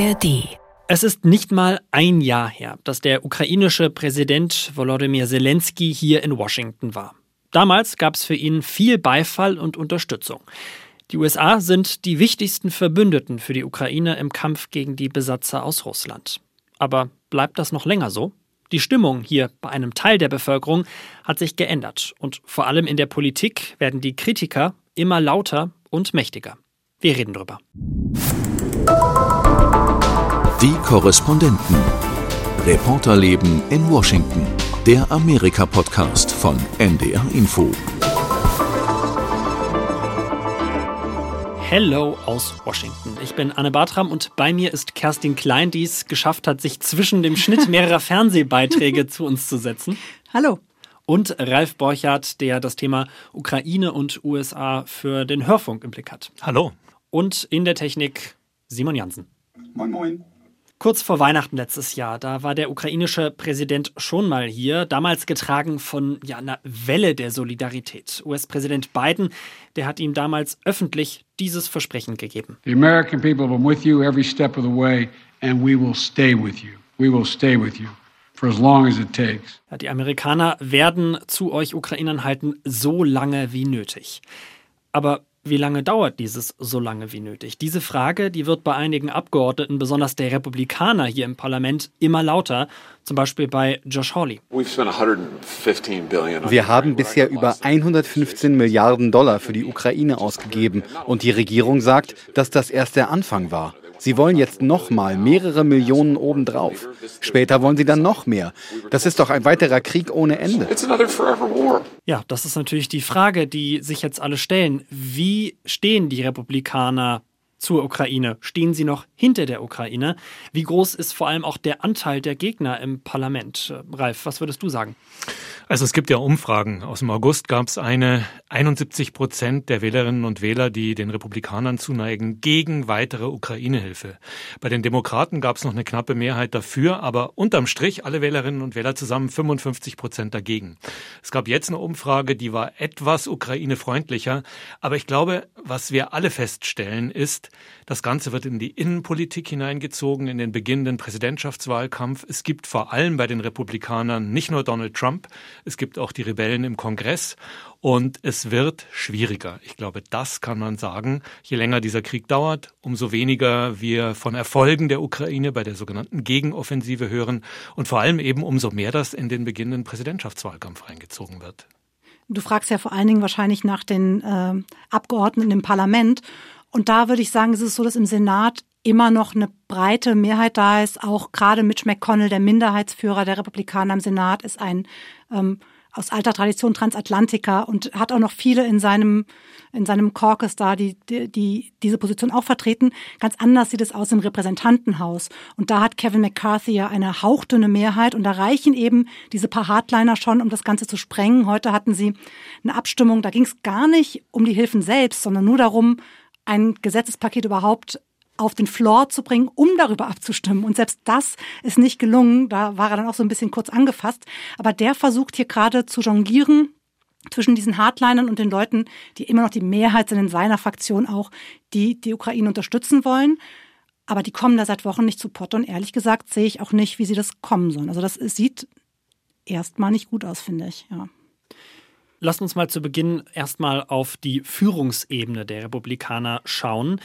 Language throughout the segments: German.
ARD. Es ist nicht mal ein Jahr her, dass der ukrainische Präsident Volodymyr Zelensky hier in Washington war. Damals gab es für ihn viel Beifall und Unterstützung. Die USA sind die wichtigsten Verbündeten für die Ukraine im Kampf gegen die Besatzer aus Russland. Aber bleibt das noch länger so? Die Stimmung hier bei einem Teil der Bevölkerung hat sich geändert und vor allem in der Politik werden die Kritiker immer lauter und mächtiger. Wir reden drüber. Die Korrespondenten. Reporterleben in Washington. Der Amerika-Podcast von NDR Info. Hello aus Washington. Ich bin Anne Bartram und bei mir ist Kerstin Klein, die es geschafft hat, sich zwischen dem Schnitt mehrerer Fernsehbeiträge zu uns zu setzen. Hallo. Und Ralf Borchardt, der das Thema Ukraine und USA für den Hörfunk im Blick hat. Hallo. Und in der Technik Simon Jansen. Moin, moin. Kurz vor Weihnachten letztes Jahr, da war der ukrainische Präsident schon mal hier, damals getragen von ja, einer Welle der Solidarität. US-Präsident Biden, der hat ihm damals öffentlich dieses Versprechen gegeben. The American people have been with you every step of the way and we will stay with you. We will stay with you. For as long as it takes. Ja, die Amerikaner werden zu euch Ukrainern halten, so lange wie nötig. Aber wie lange dauert dieses so lange wie nötig? Diese Frage, die wird bei einigen Abgeordneten, besonders der Republikaner hier im Parlament, immer lauter. Zum Beispiel bei Josh Hawley. Wir haben bisher über 115 Milliarden Dollar für die Ukraine ausgegeben. Und die Regierung sagt, dass das erst der Anfang war. Sie wollen jetzt nochmal mehrere Millionen obendrauf. Später wollen sie dann noch mehr. Das ist doch ein weiterer Krieg ohne Ende. Ja, das ist natürlich die Frage, die sich jetzt alle stellen. Wie stehen die Republikaner zur Ukraine? Stehen sie noch hinter der Ukraine? Wie groß ist vor allem auch der Anteil der Gegner im Parlament? Ralf, was würdest du sagen? Also es gibt ja Umfragen. Aus dem August gab es eine 71 Prozent der Wählerinnen und Wähler, die den Republikanern zuneigen, gegen weitere Ukraine-Hilfe. Bei den Demokraten gab es noch eine knappe Mehrheit dafür, aber unterm Strich alle Wählerinnen und Wähler zusammen 55 Prozent dagegen. Es gab jetzt eine Umfrage, die war etwas Ukraine-freundlicher, aber ich glaube, was wir alle feststellen, ist, das Ganze wird in die Innenpolitik hineingezogen, in den beginnenden Präsidentschaftswahlkampf. Es gibt vor allem bei den Republikanern nicht nur Donald Trump, es gibt auch die Rebellen im Kongress und es wird schwieriger. Ich glaube, das kann man sagen. Je länger dieser Krieg dauert, umso weniger wir von Erfolgen der Ukraine bei der sogenannten Gegenoffensive hören und vor allem eben umso mehr das in den beginnenden Präsidentschaftswahlkampf eingezogen wird. Du fragst ja vor allen Dingen wahrscheinlich nach den äh, Abgeordneten im Parlament. Und da würde ich sagen, ist es so, dass im Senat immer noch eine breite Mehrheit da ist. Auch gerade Mitch McConnell, der Minderheitsführer der Republikaner im Senat, ist ein ähm, aus alter Tradition Transatlantiker und hat auch noch viele in seinem in seinem Caucus da, die, die, die diese Position auch vertreten. Ganz anders sieht es aus im Repräsentantenhaus. Und da hat Kevin McCarthy ja eine hauchdünne Mehrheit und da reichen eben diese paar Hardliner schon, um das Ganze zu sprengen. Heute hatten sie eine Abstimmung, da ging es gar nicht um die Hilfen selbst, sondern nur darum, ein Gesetzespaket überhaupt auf den Floor zu bringen, um darüber abzustimmen. Und selbst das ist nicht gelungen. Da war er dann auch so ein bisschen kurz angefasst. Aber der versucht hier gerade zu jonglieren zwischen diesen Hardlinern und den Leuten, die immer noch die Mehrheit sind in seiner Fraktion auch, die die Ukraine unterstützen wollen. Aber die kommen da seit Wochen nicht zu Potte. Und ehrlich gesagt sehe ich auch nicht, wie sie das kommen sollen. Also das sieht erstmal nicht gut aus, finde ich. Ja. Lasst uns mal zu Beginn erstmal auf die Führungsebene der Republikaner schauen.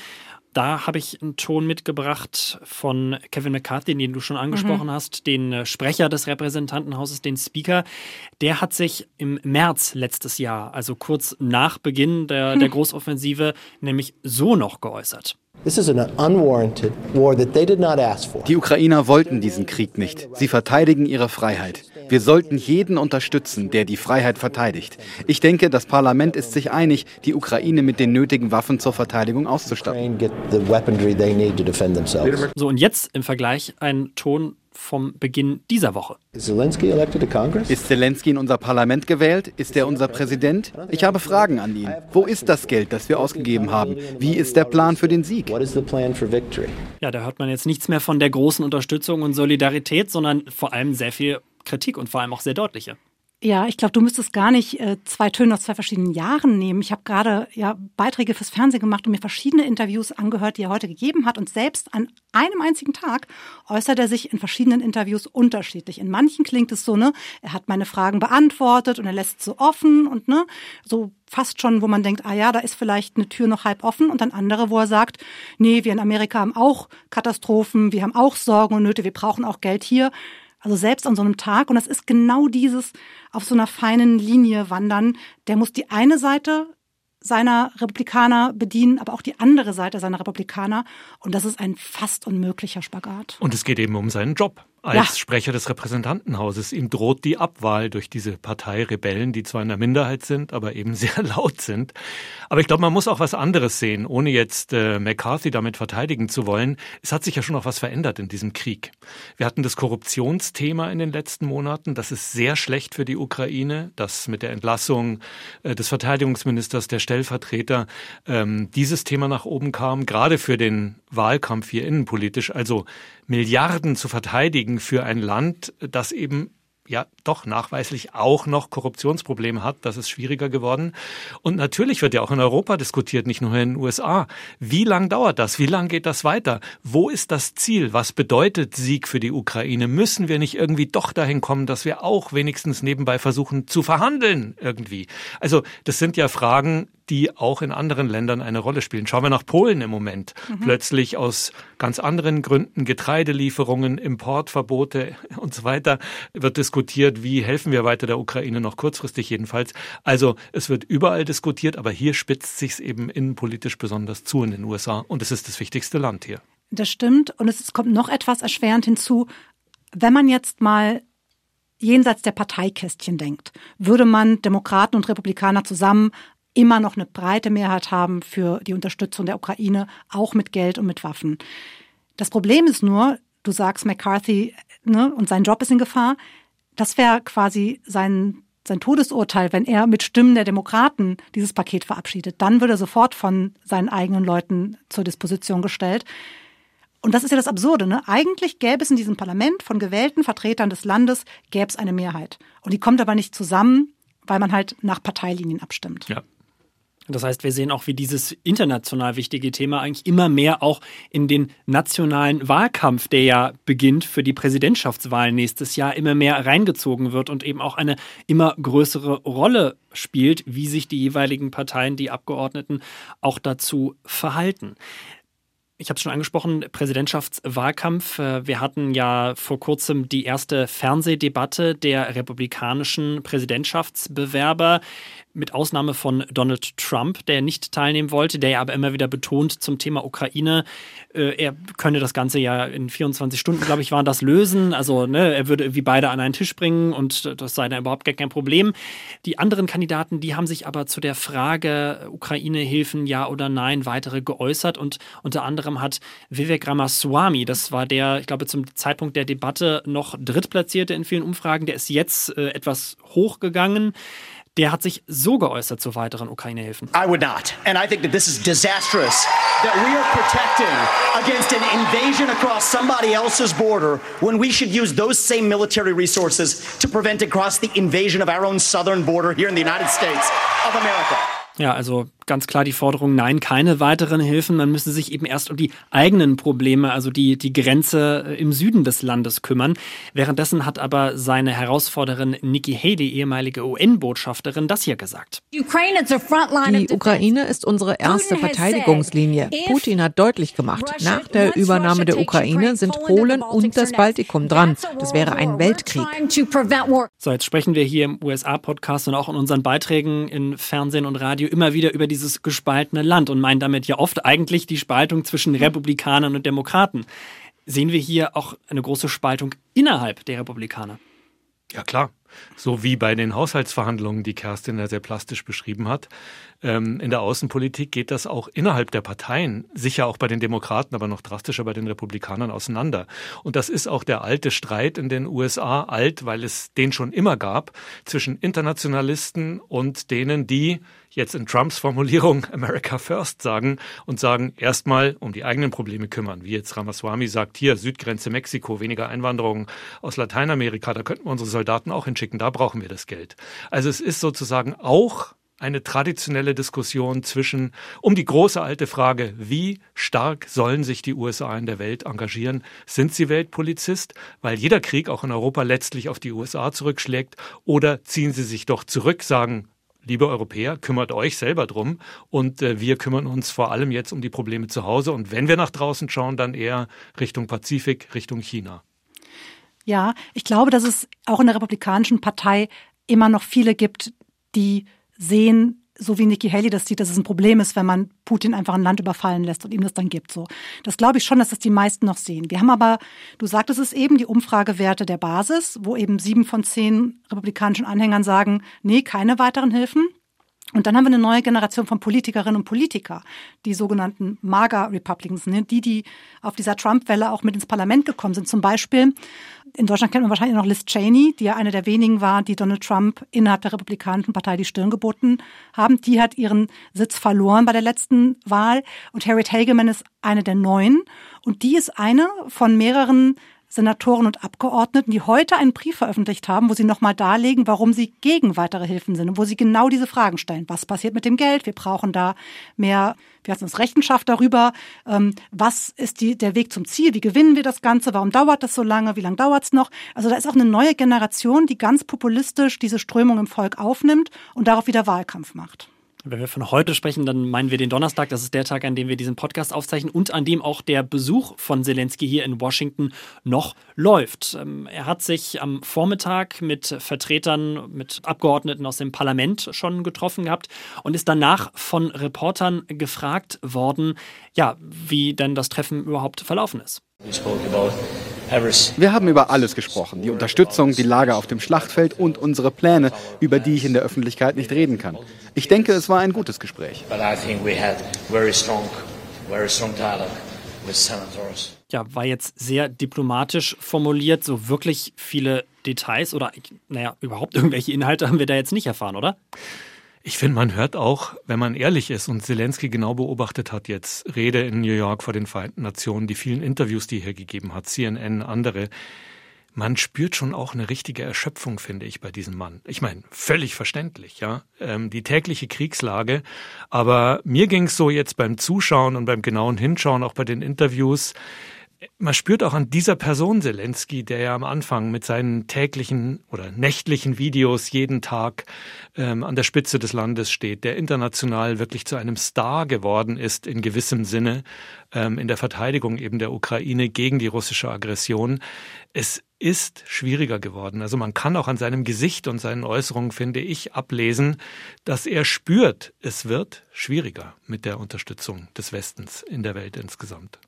Da habe ich einen Ton mitgebracht von Kevin McCarthy, den du schon angesprochen mhm. hast, den äh, Sprecher des Repräsentantenhauses, den Speaker. Der hat sich im März letztes Jahr, also kurz nach Beginn der, der Großoffensive, nämlich so noch geäußert. Die Ukrainer wollten diesen Krieg nicht. Sie verteidigen ihre Freiheit. Wir sollten jeden unterstützen, der die Freiheit verteidigt. Ich denke, das Parlament ist sich einig, die Ukraine mit den nötigen Waffen zur Verteidigung auszustatten. So, und jetzt im Vergleich ein Ton vom Beginn dieser Woche. Ist Zelensky in unser Parlament gewählt? Ist er unser Präsident? Ich habe Fragen an ihn. Wo ist das Geld, das wir ausgegeben haben? Wie ist der Plan für den Sieg? Ja, da hört man jetzt nichts mehr von der großen Unterstützung und Solidarität, sondern vor allem sehr viel Kritik und vor allem auch sehr deutliche. Ja, ich glaube, du müsstest gar nicht äh, zwei Töne aus zwei verschiedenen Jahren nehmen. Ich habe gerade ja Beiträge fürs Fernsehen gemacht und mir verschiedene Interviews angehört, die er heute gegeben hat. Und selbst an einem einzigen Tag äußert er sich in verschiedenen Interviews unterschiedlich. In manchen klingt es so, ne, er hat meine Fragen beantwortet und er lässt so offen und ne, so fast schon, wo man denkt, ah ja, da ist vielleicht eine Tür noch halb offen und dann andere, wo er sagt, nee, wir in Amerika haben auch Katastrophen, wir haben auch Sorgen und Nöte, wir brauchen auch Geld hier. Also selbst an so einem Tag, und das ist genau dieses auf so einer feinen Linie wandern, der muss die eine Seite seiner Republikaner bedienen, aber auch die andere Seite seiner Republikaner. Und das ist ein fast unmöglicher Spagat. Und es geht eben um seinen Job als ja. Sprecher des Repräsentantenhauses. Ihm droht die Abwahl durch diese Partei Rebellen, die zwar in der Minderheit sind, aber eben sehr laut sind. Aber ich glaube, man muss auch was anderes sehen, ohne jetzt äh, McCarthy damit verteidigen zu wollen. Es hat sich ja schon noch was verändert in diesem Krieg. Wir hatten das Korruptionsthema in den letzten Monaten. Das ist sehr schlecht für die Ukraine, dass mit der Entlassung äh, des Verteidigungsministers, der Stellvertreter, ähm, dieses Thema nach oben kam, gerade für den Wahlkampf hier innenpolitisch. Also Milliarden zu verteidigen für ein Land, das eben ja doch nachweislich auch noch Korruptionsprobleme hat. Das ist schwieriger geworden. Und natürlich wird ja auch in Europa diskutiert, nicht nur in den USA. Wie lang dauert das? Wie lang geht das weiter? Wo ist das Ziel? Was bedeutet Sieg für die Ukraine? Müssen wir nicht irgendwie doch dahin kommen, dass wir auch wenigstens nebenbei versuchen zu verhandeln irgendwie? Also das sind ja Fragen, die auch in anderen Ländern eine Rolle spielen. Schauen wir nach Polen im Moment. Mhm. Plötzlich aus ganz anderen Gründen, Getreidelieferungen, Importverbote und so weiter, wird diskutiert, wie helfen wir weiter der Ukraine noch kurzfristig jedenfalls. Also es wird überall diskutiert, aber hier spitzt sich es eben innenpolitisch besonders zu in den USA und es ist das wichtigste Land hier. Das stimmt und es kommt noch etwas erschwerend hinzu. Wenn man jetzt mal jenseits der Parteikästchen denkt, würde man Demokraten und Republikaner zusammen immer noch eine breite Mehrheit haben für die Unterstützung der Ukraine, auch mit Geld und mit Waffen. Das Problem ist nur, du sagst McCarthy ne, und sein Job ist in Gefahr. Das wäre quasi sein, sein Todesurteil, wenn er mit Stimmen der Demokraten dieses Paket verabschiedet. Dann würde er sofort von seinen eigenen Leuten zur Disposition gestellt. Und das ist ja das Absurde. Ne? Eigentlich gäbe es in diesem Parlament von gewählten Vertretern des Landes gäbe es eine Mehrheit. Und die kommt aber nicht zusammen, weil man halt nach Parteilinien abstimmt. Ja. Das heißt, wir sehen auch, wie dieses international wichtige Thema eigentlich immer mehr auch in den nationalen Wahlkampf, der ja beginnt für die Präsidentschaftswahl nächstes Jahr, immer mehr reingezogen wird und eben auch eine immer größere Rolle spielt, wie sich die jeweiligen Parteien, die Abgeordneten auch dazu verhalten ich habe es schon angesprochen, Präsidentschaftswahlkampf. Wir hatten ja vor kurzem die erste Fernsehdebatte der republikanischen Präsidentschaftsbewerber mit Ausnahme von Donald Trump, der nicht teilnehmen wollte, der ja aber immer wieder betont zum Thema Ukraine, äh, er könne das Ganze ja in 24 Stunden, glaube ich, waren das lösen. Also ne, er würde wie beide an einen Tisch bringen und das sei dann überhaupt gar kein Problem. Die anderen Kandidaten, die haben sich aber zu der Frage Ukraine-Hilfen ja oder nein weitere geäußert und unter anderem hat Vivek Ramaswamy, das war der, ich glaube, zum Zeitpunkt der Debatte noch drittplatzierte in vielen Umfragen, der ist jetzt äh, etwas hochgegangen der hat sich so geäußert zu weiteren Ukraine-Hilfen. I would not. And I think that this is disastrous that we are protecting against an invasion across somebody else's border when we should use those same military resources to prevent across the invasion of our own southern border here in the United States of America. Ja, also ganz klar die Forderung, nein, keine weiteren Hilfen. Man müsse sich eben erst um die eigenen Probleme, also die, die Grenze äh, im Süden des Landes kümmern. Währenddessen hat aber seine Herausforderin Nikki Haley, ehemalige UN-Botschafterin, das hier gesagt. Die Ukraine ist unsere erste Verteidigungslinie. Putin hat deutlich gemacht, nach der Übernahme der Ukraine sind Polen und das Baltikum dran. Das wäre ein Weltkrieg. So, jetzt sprechen wir hier im USA-Podcast und auch in unseren Beiträgen in Fernsehen und Radio immer wieder über die dieses gespaltene Land und meinen damit ja oft eigentlich die Spaltung zwischen Republikanern und Demokraten. Sehen wir hier auch eine große Spaltung innerhalb der Republikaner? Ja, klar. So wie bei den Haushaltsverhandlungen, die Kerstin ja sehr plastisch beschrieben hat. Ähm, in der Außenpolitik geht das auch innerhalb der Parteien, sicher auch bei den Demokraten, aber noch drastischer bei den Republikanern auseinander. Und das ist auch der alte Streit in den USA, alt, weil es den schon immer gab, zwischen Internationalisten und denen, die jetzt in Trumps Formulierung America First sagen und sagen, erstmal um die eigenen Probleme kümmern. Wie jetzt Ramaswamy sagt, hier Südgrenze Mexiko, weniger Einwanderung aus Lateinamerika, da könnten wir unsere Soldaten auch hinschicken, da brauchen wir das Geld. Also es ist sozusagen auch eine traditionelle Diskussion zwischen um die große alte Frage, wie stark sollen sich die USA in der Welt engagieren? Sind sie Weltpolizist, weil jeder Krieg auch in Europa letztlich auf die USA zurückschlägt, oder ziehen sie sich doch zurück, sagen, liebe Europäer, kümmert euch selber drum und äh, wir kümmern uns vor allem jetzt um die Probleme zu Hause und wenn wir nach draußen schauen, dann eher Richtung Pazifik, Richtung China. Ja, ich glaube, dass es auch in der Republikanischen Partei immer noch viele gibt, die sehen, so wie Nikki Haley das sieht, dass es ein Problem ist, wenn man Putin einfach ein Land überfallen lässt und ihm das dann gibt. So, das glaube ich schon, dass das die meisten noch sehen. Wir haben aber, du sagtest es eben, die Umfragewerte der Basis, wo eben sieben von zehn republikanischen Anhängern sagen, nee, keine weiteren Hilfen. Und dann haben wir eine neue Generation von Politikerinnen und Politiker, die sogenannten MAGA-Republicans, ne? die, die auf dieser Trump-Welle auch mit ins Parlament gekommen sind. Zum Beispiel, in Deutschland kennt man wahrscheinlich noch Liz Cheney, die ja eine der wenigen war, die Donald Trump innerhalb der Republikanischen Partei die Stirn geboten haben. Die hat ihren Sitz verloren bei der letzten Wahl. Und Harriet Hageman ist eine der neuen. Und die ist eine von mehreren Senatoren und Abgeordneten, die heute einen Brief veröffentlicht haben, wo sie nochmal darlegen, warum sie gegen weitere Hilfen sind und wo sie genau diese Fragen stellen. Was passiert mit dem Geld? Wir brauchen da mehr, wir haben uns Rechenschaft darüber. Ähm, was ist die, der Weg zum Ziel? Wie gewinnen wir das Ganze? Warum dauert das so lange? Wie lange dauert es noch? Also da ist auch eine neue Generation, die ganz populistisch diese Strömung im Volk aufnimmt und darauf wieder Wahlkampf macht. Wenn wir von heute sprechen, dann meinen wir den Donnerstag. Das ist der Tag, an dem wir diesen Podcast aufzeichnen und an dem auch der Besuch von Zelensky hier in Washington noch läuft. Ähm, er hat sich am Vormittag mit Vertretern, mit Abgeordneten aus dem Parlament schon getroffen gehabt und ist danach von Reportern gefragt worden, ja, wie denn das Treffen überhaupt verlaufen ist. We spoke about wir haben über alles gesprochen, die Unterstützung, die Lage auf dem Schlachtfeld und unsere Pläne, über die ich in der Öffentlichkeit nicht reden kann. Ich denke, es war ein gutes Gespräch. Ja, war jetzt sehr diplomatisch formuliert, so wirklich viele Details oder, naja, überhaupt irgendwelche Inhalte haben wir da jetzt nicht erfahren, oder? Ich finde, man hört auch, wenn man ehrlich ist und Zelensky genau beobachtet hat jetzt, Rede in New York vor den Vereinten Nationen, die vielen Interviews, die er gegeben hat, CNN, andere, man spürt schon auch eine richtige Erschöpfung, finde ich, bei diesem Mann. Ich meine, völlig verständlich, ja, ähm, die tägliche Kriegslage. Aber mir ging es so jetzt beim Zuschauen und beim genauen Hinschauen, auch bei den Interviews, man spürt auch an dieser Person Zelensky, der ja am Anfang mit seinen täglichen oder nächtlichen Videos jeden Tag ähm, an der Spitze des Landes steht, der international wirklich zu einem Star geworden ist in gewissem Sinne ähm, in der Verteidigung eben der Ukraine gegen die russische Aggression. Es ist schwieriger geworden. Also man kann auch an seinem Gesicht und seinen Äußerungen, finde ich, ablesen, dass er spürt, es wird schwieriger mit der Unterstützung des Westens in der Welt insgesamt.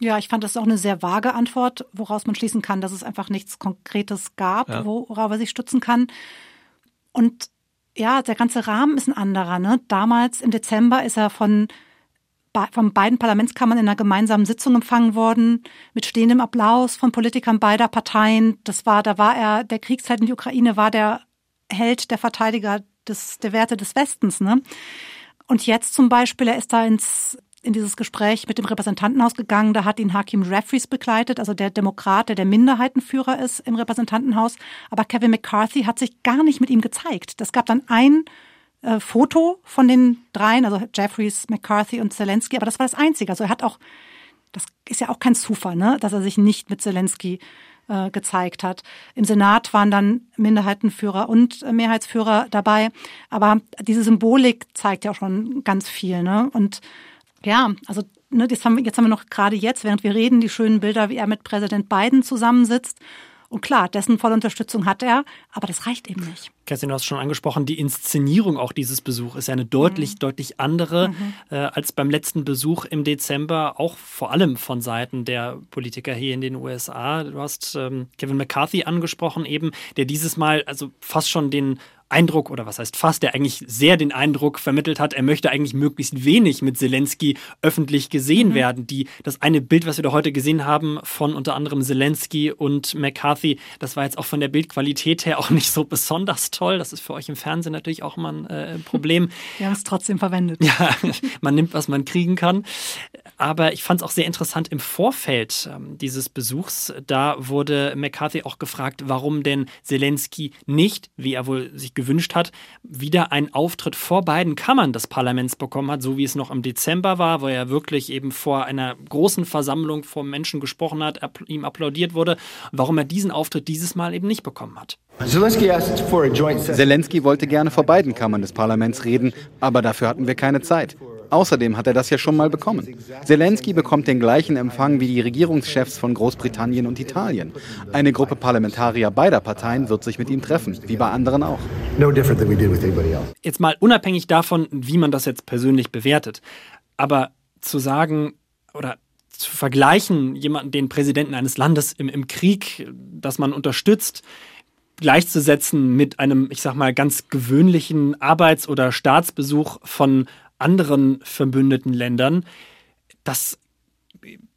Ja, ich fand das auch eine sehr vage Antwort, woraus man schließen kann, dass es einfach nichts Konkretes gab, ja. worauf er sich stützen kann. Und ja, der ganze Rahmen ist ein anderer. Ne? Damals im Dezember ist er von, von beiden Parlamentskammern in einer gemeinsamen Sitzung empfangen worden, mit stehendem Applaus von Politikern beider Parteien. Das war, da war er, der Kriegszeit in die Ukraine war der Held, der Verteidiger des, der Werte des Westens. Ne? Und jetzt zum Beispiel, er ist da ins in dieses Gespräch mit dem Repräsentantenhaus gegangen. Da hat ihn Hakim Jeffries begleitet, also der Demokrat, der der Minderheitenführer ist im Repräsentantenhaus. Aber Kevin McCarthy hat sich gar nicht mit ihm gezeigt. Das gab dann ein äh, Foto von den dreien, also Jeffries, McCarthy und Zelensky, aber das war das Einzige. Also er hat auch, das ist ja auch kein Zufall, ne, dass er sich nicht mit Zelensky äh, gezeigt hat. Im Senat waren dann Minderheitenführer und Mehrheitsführer dabei, aber diese Symbolik zeigt ja auch schon ganz viel, ne? Und ja, also ne, das haben, jetzt haben wir noch gerade jetzt, während wir reden, die schönen Bilder, wie er mit Präsident Biden zusammensitzt. Und klar, dessen volle Unterstützung hat er, aber das reicht eben nicht. Kerstin, du hast schon angesprochen, die Inszenierung auch dieses Besuchs ist ja eine deutlich, mhm. deutlich andere mhm. äh, als beim letzten Besuch im Dezember, auch vor allem von Seiten der Politiker hier in den USA. Du hast ähm, Kevin McCarthy angesprochen eben, der dieses Mal also fast schon den Eindruck, oder was heißt fast, der eigentlich sehr den Eindruck vermittelt hat, er möchte eigentlich möglichst wenig mit Zelensky öffentlich gesehen mhm. werden. Die, das eine Bild, was wir da heute gesehen haben von unter anderem Zelensky und McCarthy, das war jetzt auch von der Bildqualität her auch nicht so besonders toll. Das ist für euch im Fernsehen natürlich auch immer ein äh, Problem. Wir haben es trotzdem verwendet. Ja, man nimmt, was man kriegen kann. Aber ich fand es auch sehr interessant im Vorfeld ähm, dieses Besuchs. Da wurde McCarthy auch gefragt, warum denn Zelensky nicht, wie er wohl sich gewünscht hat, wieder einen Auftritt vor beiden Kammern des Parlaments bekommen hat, so wie es noch im Dezember war, wo er wirklich eben vor einer großen Versammlung vor Menschen gesprochen hat, ihm applaudiert wurde, warum er diesen Auftritt dieses Mal eben nicht bekommen hat. Zelensky wollte gerne vor beiden Kammern des Parlaments reden, aber dafür hatten wir keine Zeit. Außerdem hat er das ja schon mal bekommen. Zelensky bekommt den gleichen Empfang wie die Regierungschefs von Großbritannien und Italien. Eine Gruppe Parlamentarier beider Parteien wird sich mit ihm treffen, wie bei anderen auch. Jetzt mal unabhängig davon, wie man das jetzt persönlich bewertet. Aber zu sagen oder zu vergleichen, jemanden, den Präsidenten eines Landes im, im Krieg, das man unterstützt, gleichzusetzen mit einem, ich sag mal, ganz gewöhnlichen Arbeits- oder Staatsbesuch von anderen verbündeten Ländern, das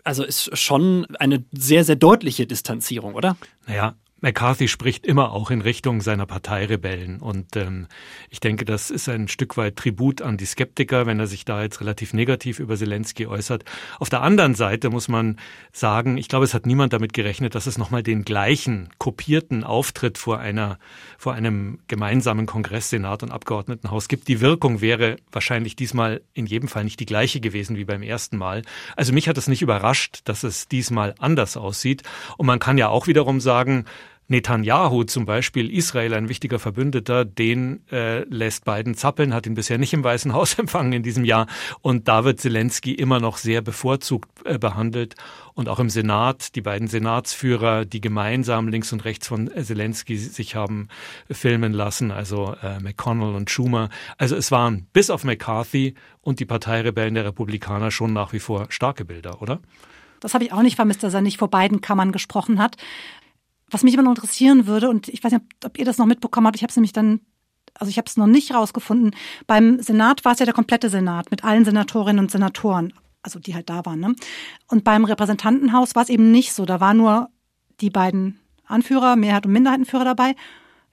also ist schon eine sehr, sehr deutliche Distanzierung, oder? Naja, McCarthy spricht immer auch in Richtung seiner Parteirebellen. Und ähm, ich denke, das ist ein Stück weit Tribut an die Skeptiker, wenn er sich da jetzt relativ negativ über Zelensky äußert. Auf der anderen Seite muss man sagen, ich glaube, es hat niemand damit gerechnet, dass es nochmal den gleichen kopierten Auftritt vor einer, vor einem gemeinsamen Kongress, Senat und Abgeordnetenhaus gibt. Die Wirkung wäre wahrscheinlich diesmal in jedem Fall nicht die gleiche gewesen wie beim ersten Mal. Also mich hat es nicht überrascht, dass es diesmal anders aussieht. Und man kann ja auch wiederum sagen, Netanyahu zum Beispiel, Israel ein wichtiger Verbündeter, den äh, lässt Biden zappeln, hat ihn bisher nicht im Weißen Haus empfangen in diesem Jahr. Und da wird Zelensky immer noch sehr bevorzugt äh, behandelt. Und auch im Senat, die beiden Senatsführer, die gemeinsam links und rechts von Zelensky sich haben filmen lassen, also äh, McConnell und Schumer. Also es waren bis auf McCarthy und die Parteirebellen der Republikaner schon nach wie vor starke Bilder, oder? Das habe ich auch nicht vermisst, dass er nicht vor beiden Kammern gesprochen hat. Was mich immer noch interessieren würde, und ich weiß nicht, ob ihr das noch mitbekommen habt, ich habe es nämlich dann, also ich habe es noch nicht rausgefunden. Beim Senat war es ja der komplette Senat mit allen Senatorinnen und Senatoren, also die halt da waren. Ne? Und beim Repräsentantenhaus war es eben nicht so. Da waren nur die beiden Anführer, Mehrheit und Minderheitenführer dabei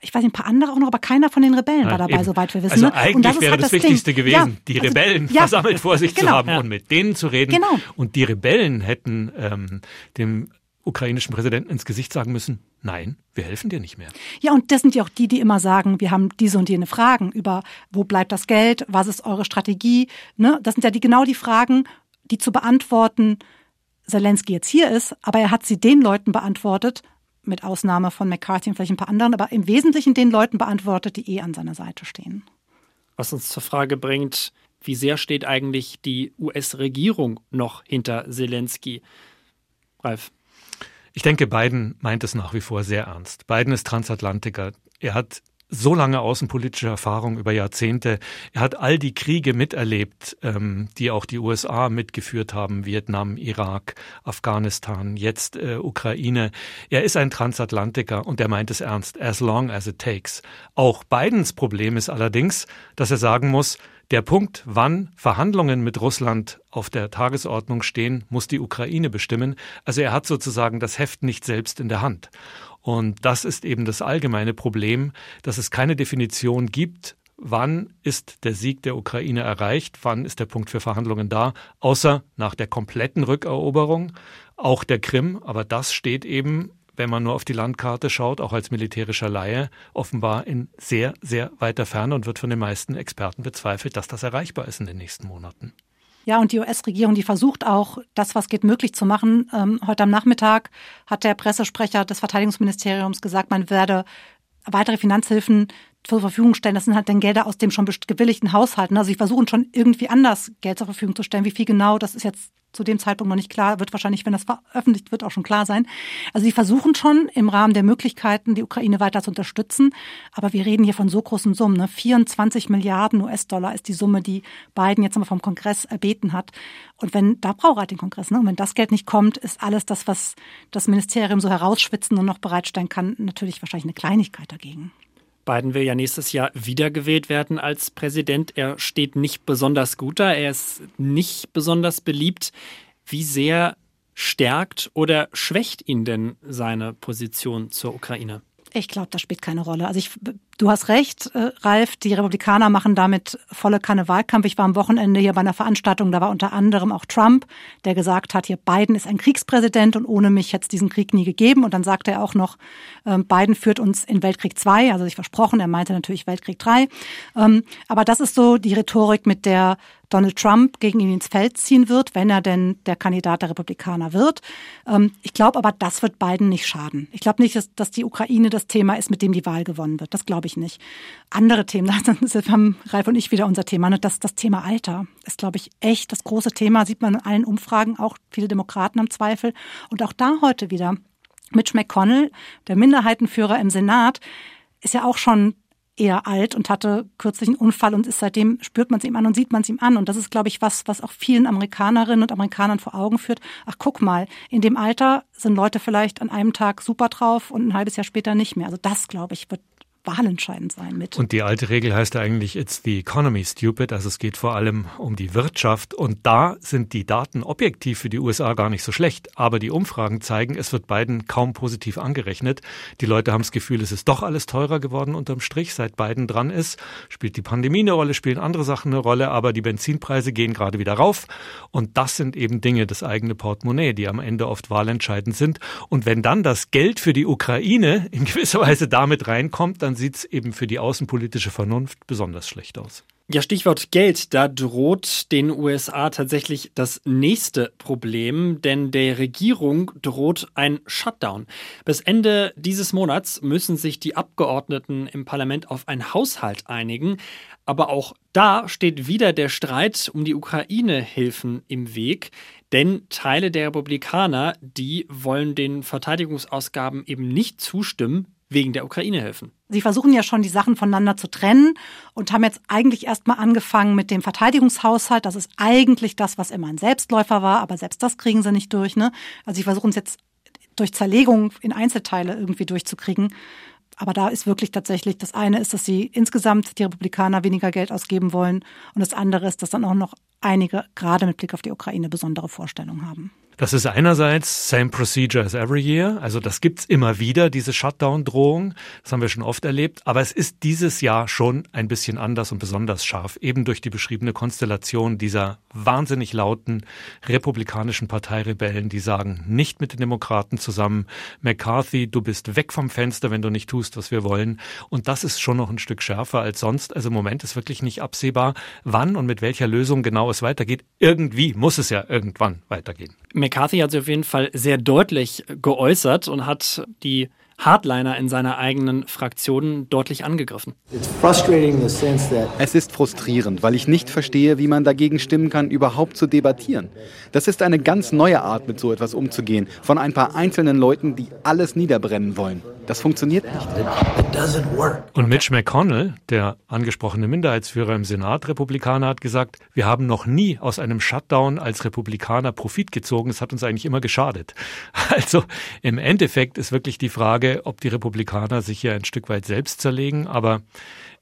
ich weiß nicht, ein paar andere auch noch, aber keiner von den Rebellen Nein, war dabei, eben. soweit wir wissen. Also ne? eigentlich das wäre halt das, das Wichtigste Ding. gewesen, ja, die also, Rebellen ja, versammelt vor sich genau, zu haben ja. und mit denen zu reden. Genau. Und die Rebellen hätten ähm, dem ukrainischen Präsidenten ins Gesicht sagen müssen, nein, wir helfen dir nicht mehr. Ja, und das sind ja auch die, die immer sagen, wir haben diese und jene Fragen über, wo bleibt das Geld, was ist eure Strategie. Ne? Das sind ja die, genau die Fragen, die zu beantworten Zelensky jetzt hier ist, aber er hat sie den Leuten beantwortet, mit Ausnahme von McCarthy und vielleicht ein paar anderen, aber im Wesentlichen den Leuten beantwortet, die eh an seiner Seite stehen. Was uns zur Frage bringt, wie sehr steht eigentlich die US-Regierung noch hinter Zelensky? Ralf. Ich denke, Biden meint es nach wie vor sehr ernst. Biden ist Transatlantiker. Er hat so lange außenpolitische Erfahrung über Jahrzehnte. Er hat all die Kriege miterlebt, ähm, die auch die USA mitgeführt haben, Vietnam, Irak, Afghanistan, jetzt äh, Ukraine. Er ist ein Transatlantiker und er meint es ernst, as long as it takes. Auch Bidens Problem ist allerdings, dass er sagen muss, der Punkt, wann Verhandlungen mit Russland auf der Tagesordnung stehen, muss die Ukraine bestimmen. Also er hat sozusagen das Heft nicht selbst in der Hand. Und das ist eben das allgemeine Problem, dass es keine Definition gibt, wann ist der Sieg der Ukraine erreicht, wann ist der Punkt für Verhandlungen da, außer nach der kompletten Rückeroberung, auch der Krim. Aber das steht eben wenn man nur auf die Landkarte schaut, auch als militärischer Laie, offenbar in sehr, sehr weiter Ferne und wird von den meisten Experten bezweifelt, dass das erreichbar ist in den nächsten Monaten. Ja, und die US-Regierung, die versucht auch, das, was geht, möglich zu machen. Ähm, heute am Nachmittag hat der Pressesprecher des Verteidigungsministeriums gesagt, man werde weitere Finanzhilfen zur Verfügung stellen. Das sind halt dann Gelder aus dem schon gewilligten Haushalten. Also sie versuchen schon irgendwie anders Geld zur Verfügung zu stellen. Wie viel genau, das ist jetzt zu dem Zeitpunkt noch nicht klar, wird wahrscheinlich, wenn das veröffentlicht wird, auch schon klar sein. Also sie versuchen schon im Rahmen der Möglichkeiten, die Ukraine weiter zu unterstützen. Aber wir reden hier von so großen Summen. Ne? 24 Milliarden US-Dollar ist die Summe, die Biden jetzt einmal vom Kongress erbeten hat. Und wenn, da braucht er den Kongress, ne? Und wenn das Geld nicht kommt, ist alles das, was das Ministerium so herausschwitzen und noch bereitstellen kann, natürlich wahrscheinlich eine Kleinigkeit dagegen. Biden will ja nächstes Jahr wiedergewählt werden als Präsident. Er steht nicht besonders gut da, er ist nicht besonders beliebt. Wie sehr stärkt oder schwächt ihn denn seine Position zur Ukraine? Ich glaube, das spielt keine Rolle. Also ich, du hast recht, äh, Ralf, die Republikaner machen damit volle Kanne Wahlkampf. Ich war am Wochenende hier bei einer Veranstaltung, da war unter anderem auch Trump, der gesagt hat, hier Biden ist ein Kriegspräsident und ohne mich hätte es diesen Krieg nie gegeben. Und dann sagte er auch noch, äh, Biden führt uns in Weltkrieg 2, also sich versprochen, er meinte natürlich Weltkrieg 3. Ähm, aber das ist so die Rhetorik, mit der Donald Trump gegen ihn ins Feld ziehen wird, wenn er denn der Kandidat der Republikaner wird. Ähm, ich glaube aber, das wird Biden nicht schaden. Ich glaube nicht, dass, dass die Ukraine das Thema ist, mit dem die Wahl gewonnen wird. Das glaube ich nicht. Andere Themen, das haben Ralf und ich wieder unser Thema. Ne? Das, das Thema Alter ist, glaube ich, echt das große Thema. Sieht man in allen Umfragen. Auch viele Demokraten haben Zweifel. Und auch da heute wieder Mitch McConnell, der Minderheitenführer im Senat, ist ja auch schon eher alt und hatte kürzlich einen Unfall und ist seitdem spürt man es ihm an und sieht man es ihm an. Und das ist, glaube ich, was, was auch vielen Amerikanerinnen und Amerikanern vor Augen führt. Ach, guck mal, in dem Alter sind Leute vielleicht an einem Tag super drauf und ein halbes Jahr später nicht mehr. Also das, glaube ich, wird wahlentscheidend sein mit. Und die alte Regel heißt eigentlich, it's the economy stupid, also es geht vor allem um die Wirtschaft. Und da sind die Daten objektiv für die USA gar nicht so schlecht. Aber die Umfragen zeigen, es wird Biden kaum positiv angerechnet. Die Leute haben das Gefühl, es ist doch alles teurer geworden unterm Strich, seit Biden dran ist. Spielt die Pandemie eine Rolle, spielen andere Sachen eine Rolle, aber die Benzinpreise gehen gerade wieder rauf. Und das sind eben Dinge, das eigene Portemonnaie, die am Ende oft wahlentscheidend sind. Und wenn dann das Geld für die Ukraine in gewisser Weise damit reinkommt, dann sieht es eben für die außenpolitische Vernunft besonders schlecht aus. Ja, Stichwort Geld. Da droht den USA tatsächlich das nächste Problem, denn der Regierung droht ein Shutdown. Bis Ende dieses Monats müssen sich die Abgeordneten im Parlament auf einen Haushalt einigen. Aber auch da steht wieder der Streit um die Ukraine-Hilfen im Weg. Denn Teile der Republikaner, die wollen den Verteidigungsausgaben eben nicht zustimmen, wegen der Ukraine-Hilfen. Sie versuchen ja schon, die Sachen voneinander zu trennen und haben jetzt eigentlich erstmal angefangen mit dem Verteidigungshaushalt. Das ist eigentlich das, was immer ein Selbstläufer war, aber selbst das kriegen sie nicht durch. Ne? Also sie versuchen es jetzt durch Zerlegung in Einzelteile irgendwie durchzukriegen. Aber da ist wirklich tatsächlich, das eine ist, dass sie insgesamt die Republikaner weniger Geld ausgeben wollen. Und das andere ist, dass dann auch noch einige, gerade mit Blick auf die Ukraine, besondere Vorstellungen haben. Das ist einerseits same procedure as every year, also das gibt's immer wieder, diese Shutdown-Drohung, das haben wir schon oft erlebt, aber es ist dieses Jahr schon ein bisschen anders und besonders scharf, eben durch die beschriebene Konstellation dieser wahnsinnig lauten republikanischen Parteirebellen, die sagen, nicht mit den Demokraten zusammen, McCarthy, du bist weg vom Fenster, wenn du nicht tust, was wir wollen. Und das ist schon noch ein Stück schärfer als sonst. Also im Moment ist wirklich nicht absehbar, wann und mit welcher Lösung genau es weitergeht. Irgendwie muss es ja irgendwann weitergehen. McCarthy hat sich auf jeden Fall sehr deutlich geäußert und hat die Hardliner in seiner eigenen Fraktion deutlich angegriffen. Es ist frustrierend, weil ich nicht verstehe, wie man dagegen stimmen kann, überhaupt zu debattieren. Das ist eine ganz neue Art, mit so etwas umzugehen, von ein paar einzelnen Leuten, die alles niederbrennen wollen. Das funktioniert nicht. Und Mitch McConnell, der angesprochene Minderheitsführer im Senat, Republikaner, hat gesagt, wir haben noch nie aus einem Shutdown als Republikaner Profit gezogen. Es hat uns eigentlich immer geschadet. Also im Endeffekt ist wirklich die Frage, ob die Republikaner sich hier ein Stück weit selbst zerlegen. Aber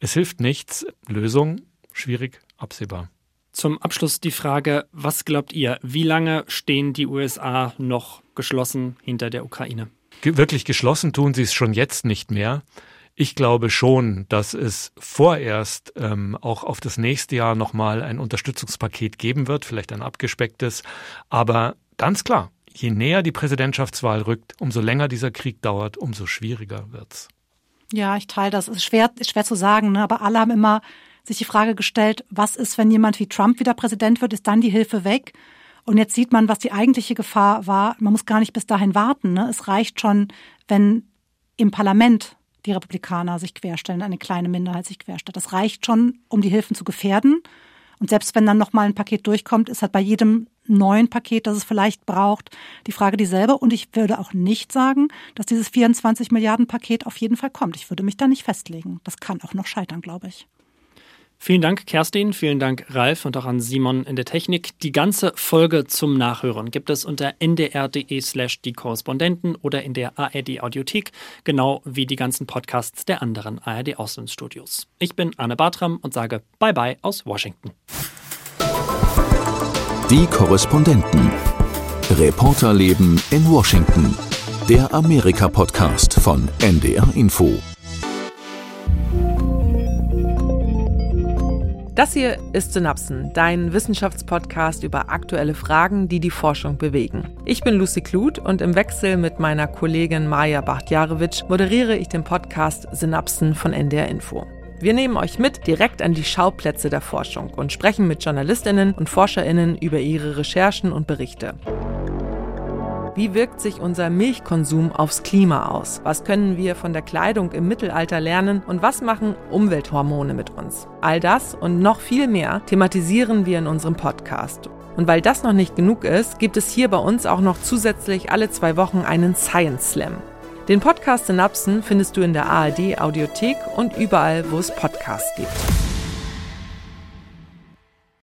es hilft nichts. Lösung schwierig, absehbar. Zum Abschluss die Frage, was glaubt ihr, wie lange stehen die USA noch geschlossen hinter der Ukraine? Wirklich geschlossen tun sie es schon jetzt nicht mehr. Ich glaube schon, dass es vorerst ähm, auch auf das nächste Jahr nochmal ein Unterstützungspaket geben wird, vielleicht ein abgespecktes. Aber ganz klar, je näher die Präsidentschaftswahl rückt, umso länger dieser Krieg dauert, umso schwieriger wird's. Ja, ich teile das. Ist schwer, ist schwer zu sagen, ne? aber alle haben immer sich die Frage gestellt, was ist, wenn jemand wie Trump wieder Präsident wird, ist dann die Hilfe weg? Und jetzt sieht man, was die eigentliche Gefahr war. Man muss gar nicht bis dahin warten. Ne? Es reicht schon, wenn im Parlament die Republikaner sich querstellen, eine kleine Minderheit sich querstellt. Das reicht schon, um die Hilfen zu gefährden. Und selbst wenn dann nochmal ein Paket durchkommt, ist halt bei jedem neuen Paket, das es vielleicht braucht, die Frage dieselbe. Und ich würde auch nicht sagen, dass dieses 24 Milliarden Paket auf jeden Fall kommt. Ich würde mich da nicht festlegen. Das kann auch noch scheitern, glaube ich. Vielen Dank, Kerstin, vielen Dank, Ralf und auch an Simon in der Technik. Die ganze Folge zum Nachhören gibt es unter ndr.de slash die Korrespondenten oder in der ARD Audiothek, genau wie die ganzen Podcasts der anderen ARD Auslandsstudios. Ich bin Anne Bartram und sage Bye bye aus Washington. Die Korrespondenten. Reporterleben in Washington. Der Amerika-Podcast von NDR Info. Das hier ist Synapsen, dein Wissenschaftspodcast über aktuelle Fragen, die die Forschung bewegen. Ich bin Lucy Kluth und im Wechsel mit meiner Kollegin Maja Bachtjarewitsch moderiere ich den Podcast Synapsen von NDR Info. Wir nehmen euch mit direkt an die Schauplätze der Forschung und sprechen mit Journalistinnen und Forscherinnen über ihre Recherchen und Berichte. Wie wirkt sich unser Milchkonsum aufs Klima aus? Was können wir von der Kleidung im Mittelalter lernen? Und was machen Umwelthormone mit uns? All das und noch viel mehr thematisieren wir in unserem Podcast. Und weil das noch nicht genug ist, gibt es hier bei uns auch noch zusätzlich alle zwei Wochen einen Science Slam. Den Podcast Synapsen findest du in der ARD Audiothek und überall, wo es Podcasts gibt.